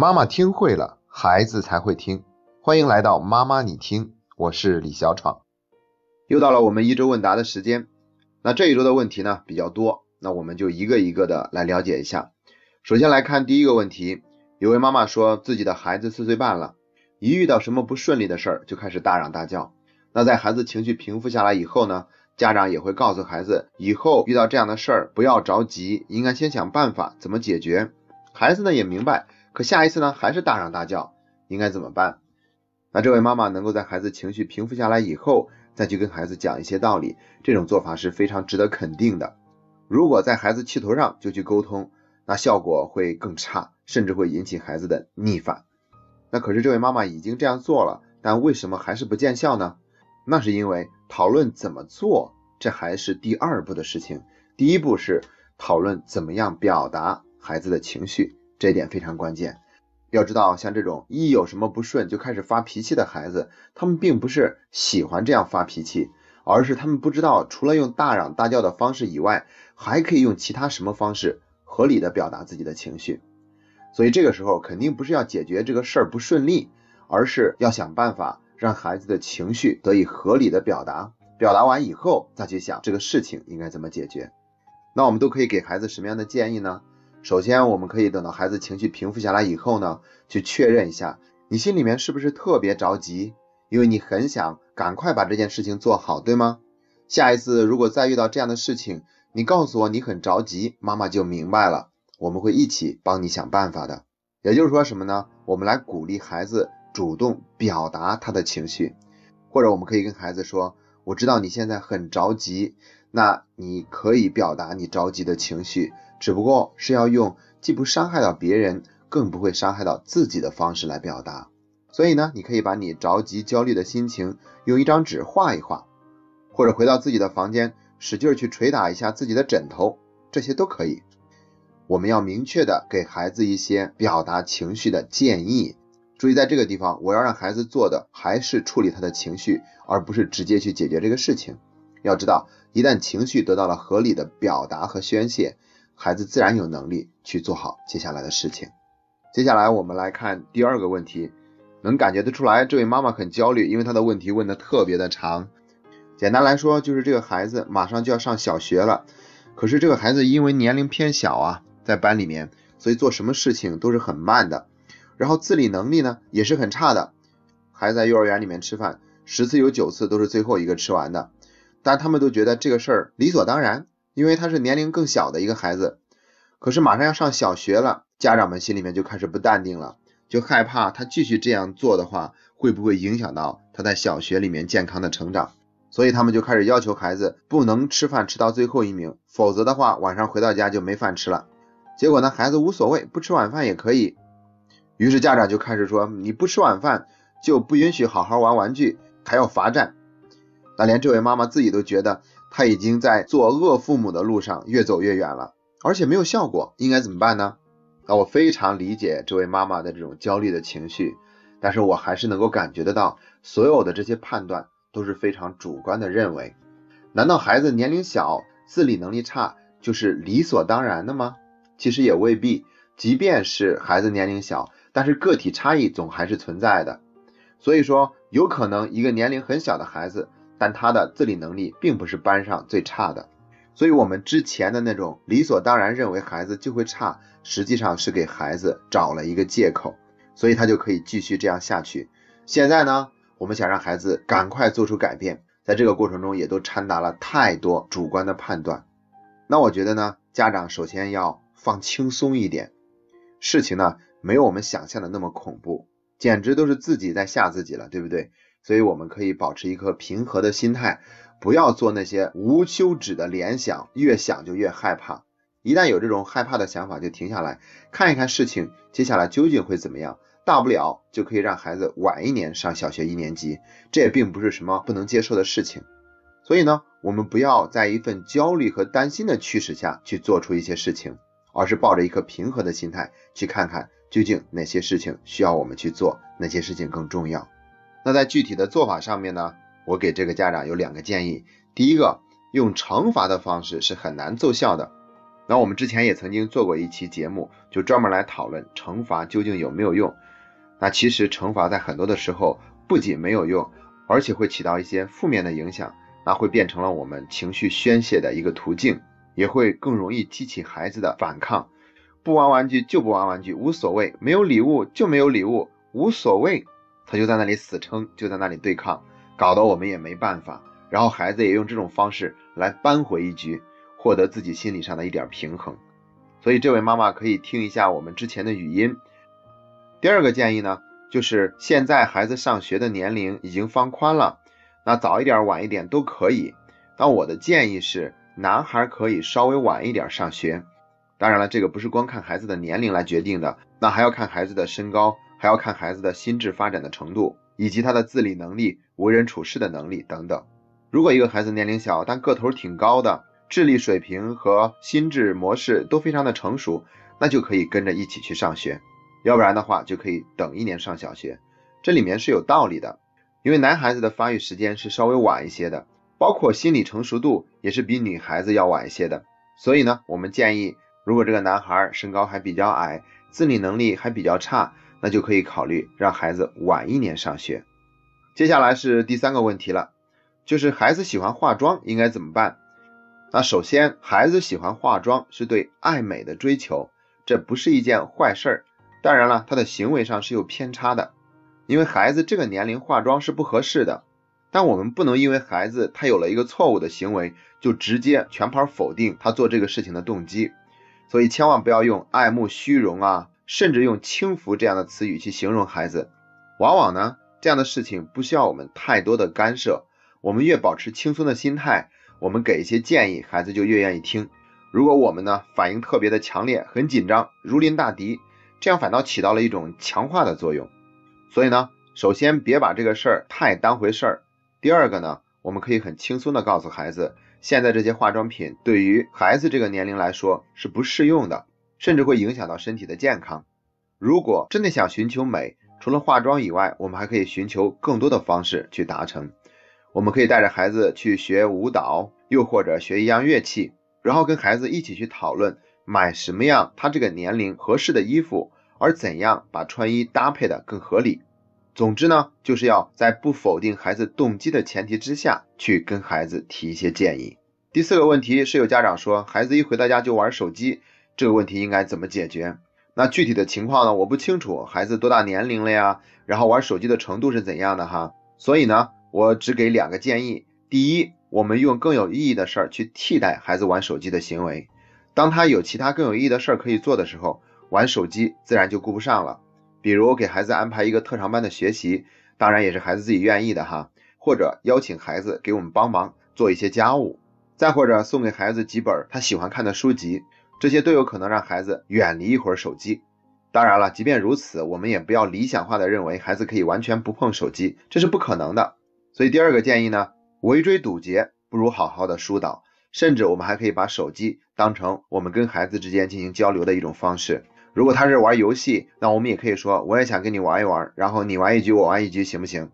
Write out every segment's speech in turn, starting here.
妈妈听会了，孩子才会听。欢迎来到妈妈你听，我是李小闯。又到了我们一周问答的时间。那这一周的问题呢比较多，那我们就一个一个的来了解一下。首先来看第一个问题，有位妈妈说自己的孩子四岁半了，一遇到什么不顺利的事儿就开始大嚷大叫。那在孩子情绪平复下来以后呢，家长也会告诉孩子，以后遇到这样的事儿不要着急，应该先想办法怎么解决。孩子呢也明白，可下一次呢还是大嚷大叫，应该怎么办？那这位妈妈能够在孩子情绪平复下来以后，再去跟孩子讲一些道理，这种做法是非常值得肯定的。如果在孩子气头上就去沟通，那效果会更差，甚至会引起孩子的逆反。那可是这位妈妈已经这样做了，但为什么还是不见效呢？那是因为讨论怎么做，这还是第二步的事情。第一步是讨论怎么样表达孩子的情绪，这一点非常关键。要知道，像这种一有什么不顺就开始发脾气的孩子，他们并不是喜欢这样发脾气。而是他们不知道，除了用大嚷大叫的方式以外，还可以用其他什么方式合理的表达自己的情绪。所以这个时候肯定不是要解决这个事儿不顺利，而是要想办法让孩子的情绪得以合理的表达。表达完以后，再去想这个事情应该怎么解决。那我们都可以给孩子什么样的建议呢？首先，我们可以等到孩子情绪平复下来以后呢，去确认一下，你心里面是不是特别着急。因为你很想赶快把这件事情做好，对吗？下一次如果再遇到这样的事情，你告诉我你很着急，妈妈就明白了，我们会一起帮你想办法的。也就是说什么呢？我们来鼓励孩子主动表达他的情绪，或者我们可以跟孩子说：“我知道你现在很着急，那你可以表达你着急的情绪，只不过是要用既不伤害到别人，更不会伤害到自己的方式来表达。”所以呢，你可以把你着急、焦虑的心情用一张纸画一画，或者回到自己的房间，使劲去捶打一下自己的枕头，这些都可以。我们要明确的给孩子一些表达情绪的建议。注意，在这个地方，我要让孩子做的还是处理他的情绪，而不是直接去解决这个事情。要知道，一旦情绪得到了合理的表达和宣泄，孩子自然有能力去做好接下来的事情。接下来我们来看第二个问题。能感觉得出来，这位妈妈很焦虑，因为她的问题问的特别的长。简单来说，就是这个孩子马上就要上小学了，可是这个孩子因为年龄偏小啊，在班里面，所以做什么事情都是很慢的，然后自理能力呢也是很差的。孩子在幼儿园里面吃饭，十次有九次都是最后一个吃完的，但他们都觉得这个事儿理所当然，因为他是年龄更小的一个孩子。可是马上要上小学了，家长们心里面就开始不淡定了。就害怕他继续这样做的话，会不会影响到他在小学里面健康的成长？所以他们就开始要求孩子不能吃饭吃到最后一名，否则的话晚上回到家就没饭吃了。结果呢，孩子无所谓，不吃晚饭也可以。于是家长就开始说，你不吃晚饭就不允许好好玩玩具，还要罚站。那连这位妈妈自己都觉得，他已经在做恶父母的路上越走越远了，而且没有效果，应该怎么办呢？那我非常理解这位妈妈的这种焦虑的情绪，但是我还是能够感觉得到，所有的这些判断都是非常主观的认为。难道孩子年龄小、自理能力差就是理所当然的吗？其实也未必。即便是孩子年龄小，但是个体差异总还是存在的。所以说，有可能一个年龄很小的孩子，但他的自理能力并不是班上最差的。所以，我们之前的那种理所当然认为孩子就会差，实际上是给孩子找了一个借口，所以他就可以继续这样下去。现在呢，我们想让孩子赶快做出改变，在这个过程中也都掺杂了太多主观的判断。那我觉得呢，家长首先要放轻松一点，事情呢没有我们想象的那么恐怖，简直都是自己在吓自己了，对不对？所以我们可以保持一颗平和的心态。不要做那些无休止的联想，越想就越害怕。一旦有这种害怕的想法，就停下来看一看事情接下来究竟会怎么样。大不了就可以让孩子晚一年上小学一年级，这也并不是什么不能接受的事情。所以呢，我们不要在一份焦虑和担心的驱使下去做出一些事情，而是抱着一颗平和的心态去看看究竟哪些事情需要我们去做，哪些事情更重要。那在具体的做法上面呢？我给这个家长有两个建议，第一个，用惩罚的方式是很难奏效的。那我们之前也曾经做过一期节目，就专门来讨论惩罚究竟有没有用。那其实惩罚在很多的时候不仅没有用，而且会起到一些负面的影响，那会变成了我们情绪宣泄的一个途径，也会更容易激起孩子的反抗。不玩玩具就不玩玩具，无所谓；没有礼物就没有礼物，无所谓。他就在那里死撑，就在那里对抗，搞得我们也没办法。然后孩子也用这种方式来扳回一局，获得自己心理上的一点平衡。所以这位妈妈可以听一下我们之前的语音。第二个建议呢，就是现在孩子上学的年龄已经放宽了，那早一点晚一点都可以。但我的建议是，男孩可以稍微晚一点上学。当然了，这个不是光看孩子的年龄来决定的，那还要看孩子的身高，还要看孩子的心智发展的程度，以及他的自理能力、为人处事的能力等等。如果一个孩子年龄小，但个头挺高的，智力水平和心智模式都非常的成熟，那就可以跟着一起去上学。要不然的话，就可以等一年上小学。这里面是有道理的，因为男孩子的发育时间是稍微晚一些的，包括心理成熟度也是比女孩子要晚一些的。所以呢，我们建议。如果这个男孩身高还比较矮，自理能力还比较差，那就可以考虑让孩子晚一年上学。接下来是第三个问题了，就是孩子喜欢化妆应该怎么办？那首先，孩子喜欢化妆是对爱美的追求，这不是一件坏事儿。当然了，他的行为上是有偏差的，因为孩子这个年龄化妆是不合适的。但我们不能因为孩子他有了一个错误的行为，就直接全盘否定他做这个事情的动机。所以千万不要用爱慕虚荣啊，甚至用轻浮这样的词语去形容孩子。往往呢，这样的事情不需要我们太多的干涉。我们越保持轻松的心态，我们给一些建议，孩子就越愿意听。如果我们呢反应特别的强烈，很紧张，如临大敌，这样反倒起到了一种强化的作用。所以呢，首先别把这个事儿太当回事儿。第二个呢，我们可以很轻松的告诉孩子。现在这些化妆品对于孩子这个年龄来说是不适用的，甚至会影响到身体的健康。如果真的想寻求美，除了化妆以外，我们还可以寻求更多的方式去达成。我们可以带着孩子去学舞蹈，又或者学一样乐器，然后跟孩子一起去讨论买什么样他这个年龄合适的衣服，而怎样把穿衣搭配的更合理。总之呢，就是要在不否定孩子动机的前提之下去跟孩子提一些建议。第四个问题是有家长说，孩子一回到家就玩手机，这个问题应该怎么解决？那具体的情况呢，我不清楚，孩子多大年龄了呀？然后玩手机的程度是怎样的哈？所以呢，我只给两个建议。第一，我们用更有意义的事儿去替代孩子玩手机的行为。当他有其他更有意义的事儿可以做的时候，玩手机自然就顾不上了。比如给孩子安排一个特长班的学习，当然也是孩子自己愿意的哈，或者邀请孩子给我们帮忙做一些家务，再或者送给孩子几本他喜欢看的书籍，这些都有可能让孩子远离一会儿手机。当然了，即便如此，我们也不要理想化的认为孩子可以完全不碰手机，这是不可能的。所以第二个建议呢，围追堵截不如好好的疏导，甚至我们还可以把手机当成我们跟孩子之间进行交流的一种方式。如果他是玩游戏，那我们也可以说，我也想跟你玩一玩，然后你玩一局，我玩一局，行不行？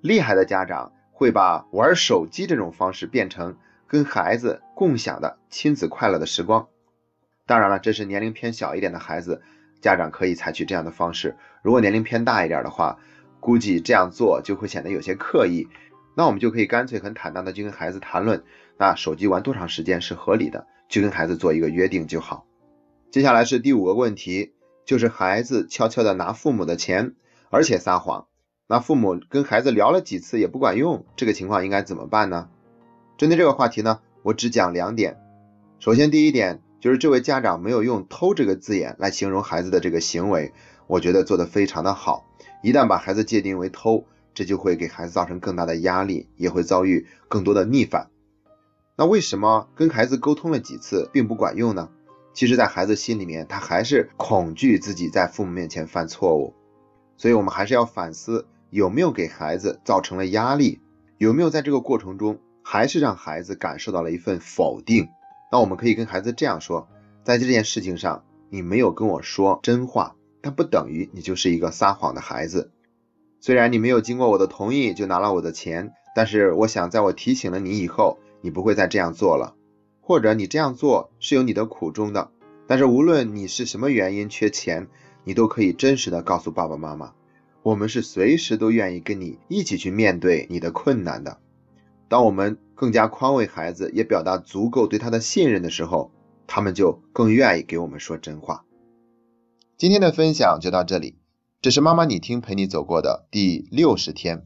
厉害的家长会把玩手机这种方式变成跟孩子共享的亲子快乐的时光。当然了，这是年龄偏小一点的孩子，家长可以采取这样的方式。如果年龄偏大一点的话，估计这样做就会显得有些刻意。那我们就可以干脆很坦荡的去跟孩子谈论，那手机玩多长时间是合理的，去跟孩子做一个约定就好。接下来是第五个问题，就是孩子悄悄的拿父母的钱，而且撒谎，那父母跟孩子聊了几次也不管用，这个情况应该怎么办呢？针对这个话题呢，我只讲两点。首先，第一点就是这位家长没有用“偷”这个字眼来形容孩子的这个行为，我觉得做得非常的好。一旦把孩子界定为偷，这就会给孩子造成更大的压力，也会遭遇更多的逆反。那为什么跟孩子沟通了几次并不管用呢？其实，在孩子心里面，他还是恐惧自己在父母面前犯错误，所以我们还是要反思有没有给孩子造成了压力，有没有在这个过程中还是让孩子感受到了一份否定。那我们可以跟孩子这样说：在这件事情上，你没有跟我说真话，但不等于你就是一个撒谎的孩子。虽然你没有经过我的同意就拿了我的钱，但是我想在我提醒了你以后，你不会再这样做了。或者你这样做是有你的苦衷的。但是无论你是什么原因缺钱，你都可以真实的告诉爸爸妈妈，我们是随时都愿意跟你一起去面对你的困难的。当我们更加宽慰孩子，也表达足够对他的信任的时候，他们就更愿意给我们说真话。今天的分享就到这里，这是妈妈你听陪你走过的第六十天。